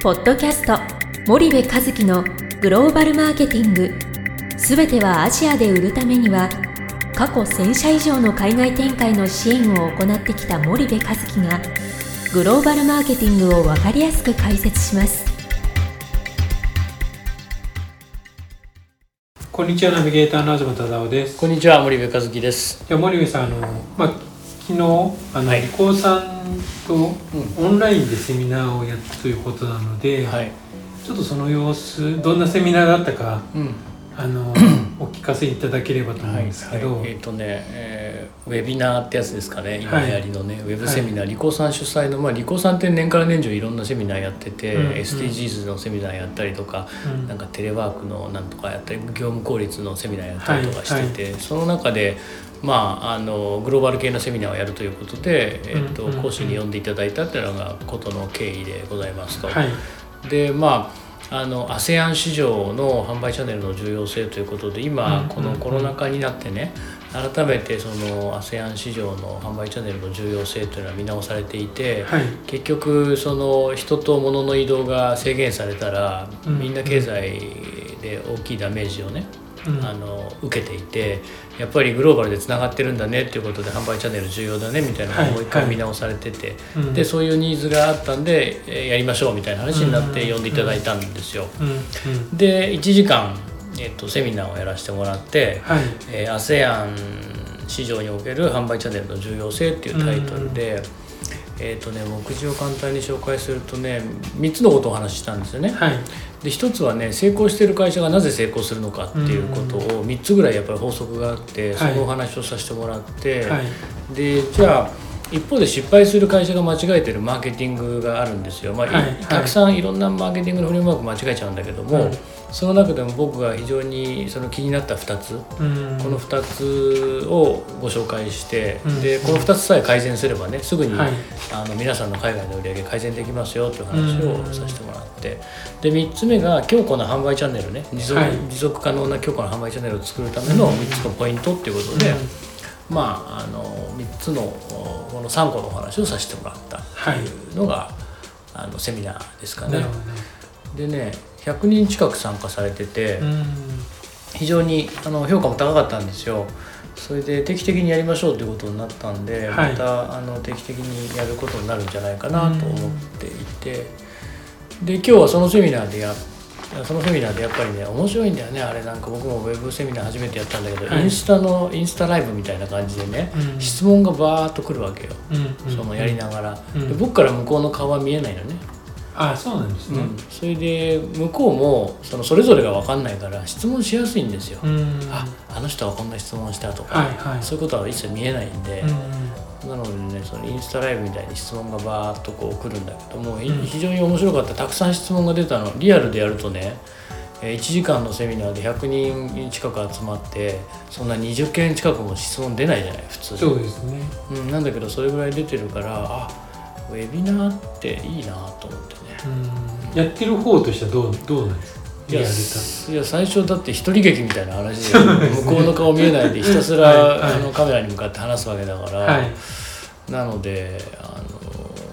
ポッドキャスト森部和樹のグローバルマーケティング。すべてはアジアで売るためには過去1000社以上の海外展開の支援を行ってきた森部和樹がグローバルマーケティングを分かりやすく解説します。こんにちはナビゲーターの東忠夫です。こんにちは森部和樹です。いや森部さんあの、まあ、昨日あの、はい。リコーさんとオンラインでセミナーをやったということなので、はい。ちょっとその様子どんなセミナーだったかうん。あの お聞かせいただければと思うんですけど、はいえっ、とね、えーウェビナーってやつですかね。今はい流行りのね、ウェブセミナー、リコーさん主催のまあリコーさんって年から年中いろんなセミナーやってて、うんうん SDGs のセミナーやったりとか、うんなんかテレワークのなんとかやったり、業務効率のセミナーやったりとかしてて、その中で。まあ、あのグローバル系のセミナーをやるということで、えっとうんうんうん。講師に呼んでいただいたっていうのがことの経緯でございますと。はい。でまああの ASEAN 市場の販売チャンネルの重要性ということで今、うんこのコロナ禍になってね改めてその ASEAN 市場の販売チャンネルの重要性というのは見直されていて、はい。結局その人と物の移動が制限されたら、うんみんな経済で大きいダメージをね、うんあの受けていてやっぱりグローバルでつながってるんだねっていうことで販売チャンネル重要だねみたいなのはいをもう一回見直されてて、うん。でそういうニーズがあったんで、えーやりましょうみたいな話になって呼んでいただいたんですよ。うん。うん。で1時間、えっとセミナーをやらせてもらって、はい。えー ASEAN 市場における販売チャンネルの重要性っていうタイトルで、えっとね、目次を簡単に紹介するとね3つのことをお話ししたんですよね。はい。で一つはね成功してる会社がなぜ成功するのかっていうことを3つぐらいやっぱり法則があって、はい。そのお話をさせてもらって、はい。でじゃあ一方で失敗する会社が間違えてるマーケティングがあるんですよ、まあたくさんいろんなマーケティングのフレームワーク間違えちゃうんだけども、うんその中でも僕が非常にその気になった2つ、うん。この2つをご紹介して、うん。でこの2つさえ改善すればねすぐに、はい。あの皆さんの海外の売り上げ改善できますよという話をさせてもらって、で3つ目が強固な販売チャンネルね。持続,、はい。持続可能な強固な販売チャンネルを作るための3つのポイントっていうことで、まああの3つのおこの3個のお話をさせてもらったっていうのが、あのセミナーですかね。でね100人近く参加されてて、うん非常にあの評価も高かったんですよ。それで定期的にやりましょうということになったんで、はい。またあの定期的にやることになるんじゃないかなと思っていて、で今日はそのセミナーでやそのセミナーでやっぱりね面白いんだよね。あれなんか僕もウェブセミナー初めてやったんだけど、はい。インスタのインスタライブみたいな感じでね、うん。質問がバーッとくるわけよ、うんそのやりながら、うん。で僕から向こうの顔は見えないのね、あそうなんですね。それで向こうもそのそれぞれが分かんないから質問しやすいんですよ、うん。ああの人はこんな質問したとか、はいはい。そういうことは一切見えないんで、うんなのでねそのインスタライブみたいに質問がバーッとこう来るんだけども、いうん。非常に面白かった。たくさん質問が出たの。リアルでやるとねえー1時間のセミナーで100人近く集まってそんな20件近くも質問出ないじゃない普通。そうですね。うん、なんだけどそれぐらい出てるからあウェビナーっていいなと思ってね。うん。やってる方としてはどうどうなんですか？いや最初だって一人劇みたいな話で向こうの顔見えないでひたすら、はい。はいあのカメラに向かって話すわけだから、はい。なのであ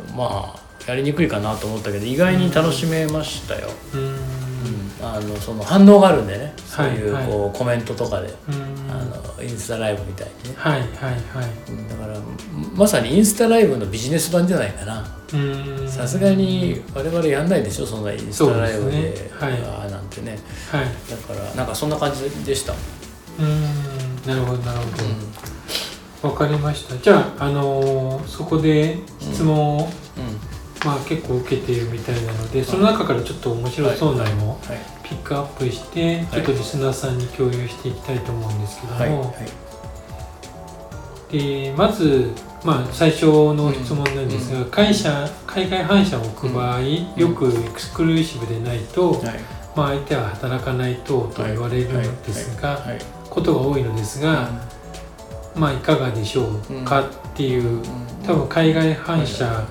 のまあやりにくいかなと思ったけど意外に楽しめましたよ、うん。うん。あのその反応があるんでね。そういうはいはい。こうコメントとかで、うんインスタライブみたいにね、はいはいはい。うんだからまさにインスタライブのビジネス版じゃないかな。うん。さすがに我々やんないでしょそんなインスタライブで。ね。はい。あーなんてね。はい。だからなんかそんな感じでした、うん。なるほどなるほど。わかりました。じゃあ、あのーそこで質問を、うんまあ、結構受けているみたいなのでその中からちょっと面白そうなのをはい。ピックアップして、ちょっとリスナーさんに共有していきたいと思うんですけども、でまず、まあ、最初の質問なんですが、会社海外反社を置く場合、よくエクスクルーシブでないと、はい。まあ、相手は働かないとと言われるんですが、はい。ことが多いのですが、まあ、いかがでしょうかっていう、多分海外反社、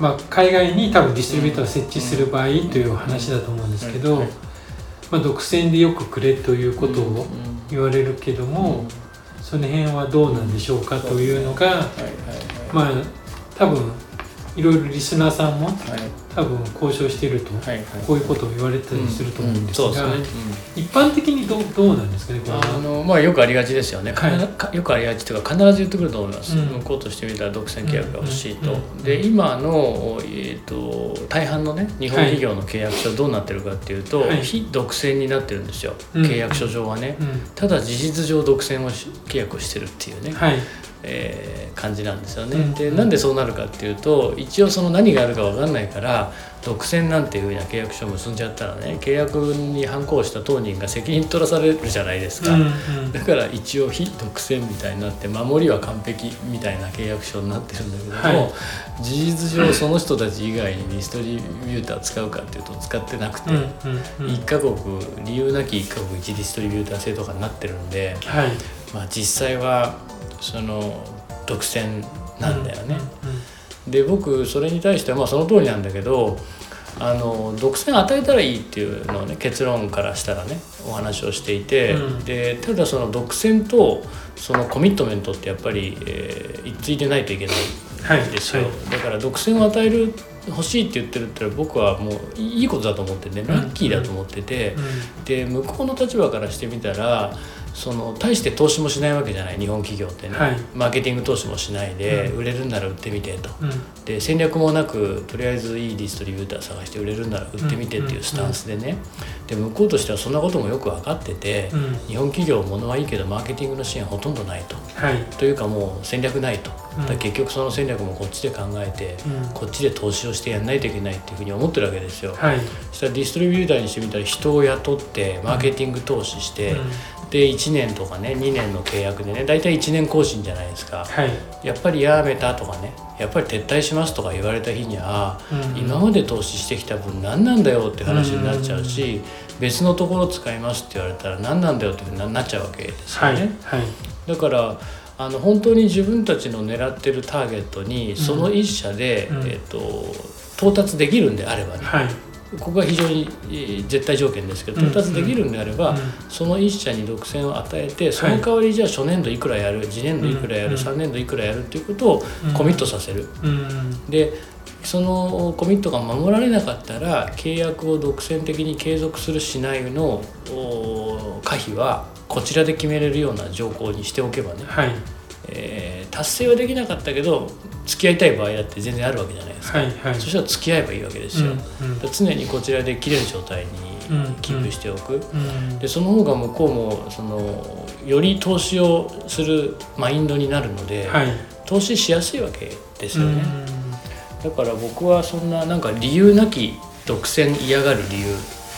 まあ、海外に多分ディストリビューターを設置する場合という話だと思うんですけど、はいまあ、独占でよくくれということを言われるけども、その辺はどうなんでしょうかというのが、まあ多分いろいろリスナーさんも、多分交渉していると、こういうことを言われたりすると思うんですが、一般的にどうどうなんですかねあの、まあ、よくありがちですよね、はい、よくありがちというか必ず言ってくると思います、うん、向こうとしてみたら独占契約が欲しいと、で今の、えーと、大半のね日本企業の契約書どうなってるかっていうと、はい、非独占になってるんですよ、契約書上はね、ただ事実上独占を契約をしてるっていうね、はいえー、感じなんですよね。うん、でなんでそうなるかっていうと一応その何があるか分かんないから独占なんていうふうな契約書を結んじゃったらね契約に反抗した当人が責任取らされるじゃないですか、うんうん、だから一応非独占みたいになって守りは完璧みたいな契約書になってるんだけども、はい、事実上その人たち以外にディストリビューター使うかっていうと使ってなくて、うんうんうん、1カ国理由なき1カ国1ディストリビューター制とかになってるんで、はい、まあ実際はその独占なんだよね。で僕それに対してはまあその通りなんだけどあの独占与えたらいいっていうのをね結論からしたらねお話をしていて、うん、でただその独占とそのコミットメントってやっぱり、えー、一致いてないといけないんですよ、はい。はい、だから独占を与える欲しいって言ってるって僕はもういいことだと思ってねラッキーだと思ってて、うん。うん、で向こうの立場からしてみたらその大して投資もしないわけじゃない日本企業ってね、はい、マーケティング投資もしないで、うん、売れるんなら売ってみてと、うん、で戦略もなくとりあえずいいディストリビューター探して売れるんなら売ってみてっていうスタンスでね、で向こうとしてはそんなこともよく分かってて、日本企業ものはいいけどマーケティングの支援ほとんどないと、はい、というかもう戦略ないと、だ結局その戦略もこっちで考えて、こっちで投資をしてやんないといけないっていうふうに思ってるわけですよ。はい、そしたらディストリビューターにしてみたら人を雇ってマーケティング投資して、で1年とかね2年の契約でね大体1年更新じゃないですか、はい、やっぱりやめたとかねやっぱり撤退しますとか言われた日には、うん、今まで投資してきた分何なんだよって話になっちゃうし、うん別のところ使いますって言われたら何なんだよってなっちゃうわけですよね。はい、はい、だからあの本当に自分たちの狙ってるターゲットにその一社で、うん、えーと、到達できるんであればね、はいここが非常に絶対条件ですけど到達できるんであれば、その1社に独占を与えてその代わりじゃあ初年度いくらやる次年度いくらやる、3年度いくらやるっていうことをコミットさせる。でそのコミットが守られなかったら契約を独占的に継続するしないの可否はこちらで決めれるような条項にしておけばね、はい、えー、達成はできなかったけど付き合いたい場合だって全然あるわけじゃないですか、はいはい、そしたら付き合えばいいわけですよ、うんうん、常にこちらで切れる状態にキープしておく、うんうん、でその方が向こうもそのより投資をするマインドになるので、はい、投資しやすいわけですよね、うん、だから僕はそんななんか理由なき独占嫌がる理由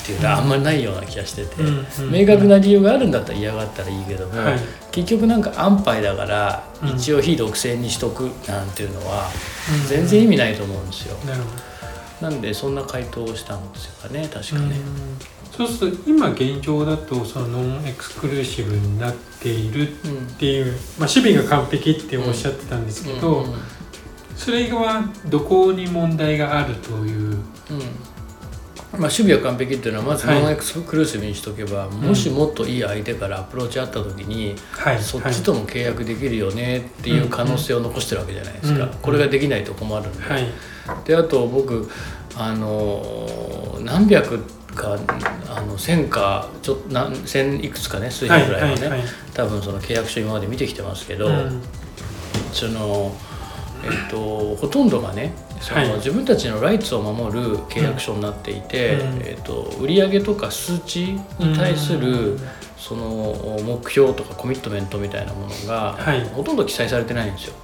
っていうのはあんまりないような気がしてて、明確な理由があるんだったら嫌がったらいいけども、はい、結局なんか安牌だから一応非独占にしとくなんていうのは全然意味ないと思うんですよ。なんでそんな回答をしたんですよね確かね。そうすると今現状だとそのノンエクスクルーシブになっているっていう、うん、まあ、守備が完璧っておっしゃってたんですけど、うんうん、それはどこに問題があるというまあ、守備は完璧っていうのはまずノンエクスクルーシブにしとけば、はい、もしもっといい相手からアプローチあった時に、はい、そっちとも契約できるよねっていう可能性を残してるわけじゃないですか、これができないと困るんで、はい、であと僕あの何百かあの1000かちょ何千いくつかね数百ぐらいはね、多分その契約書今まで見てきてますけど、うん、その。えっと、ほとんどがねその、はい、自分たちのライツを守る契約書になっていて、うん、えっと、売上とか数値に対する、その目標とかコミットメントみたいなものが、はい、ほとんど記載されてないんですよ。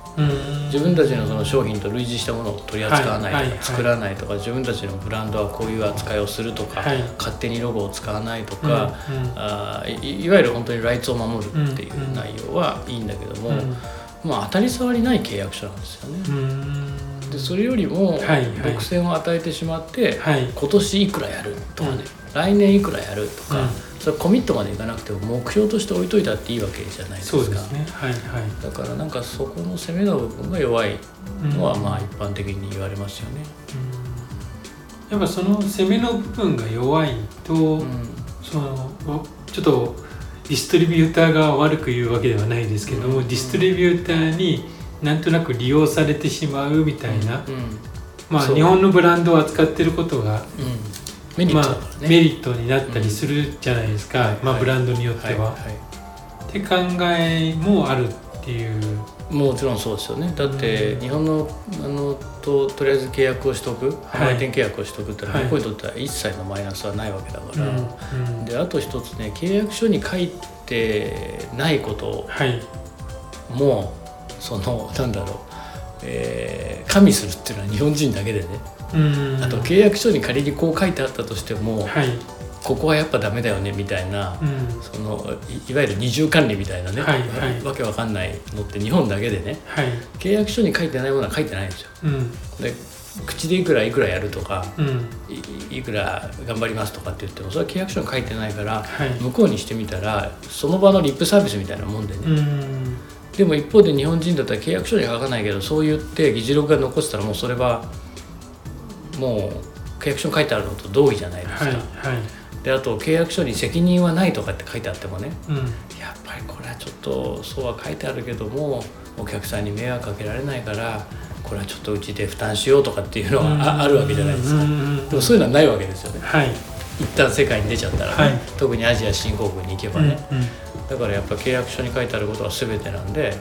自分たちのその商品と類似したものを取り扱わないとか、作らないとか自分たちのブランドはこういう扱いをするとか、勝手にロゴを使わないとか、あいいわゆる本当にライツを守るっていう内容はいいんだけども。まあ、当たり障りない契約書なんですよね。でそれよりも独占を与えてしまって、はい、今年いくらやるとかね、うん、来年いくらやるとか、うん、それコミットまでいかなくても目標として置いといたっていいわけじゃないですか。ねはいはい、だからなんかそこの攻めの部分が弱いのはまあ一般的に言われますよね。やっぱその攻めの部分が弱いと、そのちょっとディストリビューターが悪く言うわけではないですけども、ディストリビューターになんとなく利用されてしまうみたいなまあ日本のブランドを扱ってることが、メリね、まあ、メリットになったりするじゃないですか、まあ、ブランドによっては。って考えもあるっていう。もちろんそうですよね。だって日本のあのととりあえず契約をしとく。販売店契約をしとくってのは向こうにとっては一切のマイナスはないわけだから、はい、であと一つね契約書に書いてないこと。も、はい、そのなんだろう、えー、加味するっていうのは日本人だけでね。あと契約書に仮にこう書いてあったとしても、はい、ここはやっぱダメだよねみたいな、うん、そのいわゆる二重管理みたいなね、はいはい、わけわかんないのって日本だけでね、はい、契約書に書いてないものは書いてないんですよ。うん、で口でいくらいくらやるとか、うん、いくら頑張りますとかって言ってもそれは契約書に書いてないから、はい、向こうにしてみたらその場のリップサービスみたいなもんでね、でも一方で日本人だったら契約書には書かないけどそう言って議事録が残ってたらもうそれはもう契約書に書いてあるのと同意じゃないですか。はいはいであと契約書に責任はないとかって書いてあってもね、うん、やっぱりこれはちょっとそうは書いてあるけどもお客さんに迷惑かけられないからこれはちょっとうちで負担しようとかっていうのはあるわけじゃないですか。でもそういうのはないわけですよね、はい、一旦世界に出ちゃったら、ね。はい、特にアジア新興国に行けばね、うんうん、だからやっぱ契約書に書いてあることは全てなんで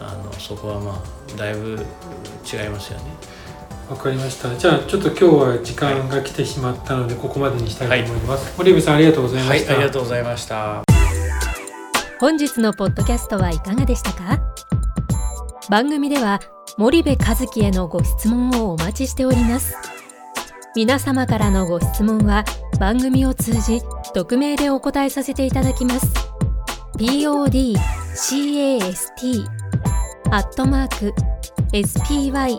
あのそこはまあだいぶ違いますよね。わかりました。じゃあちょっと今日は時間が来てしまったので、ここまでにしたいと思います、堀部さんありがとうございました、はい、ありがとうございました。本日のポッドキャストはいかがでしたか？番組では森部和樹へのご質問をお待ちしております。皆様からのご質問は番組を通じ匿名でお答えさせていただきます。podcast アットマーク spy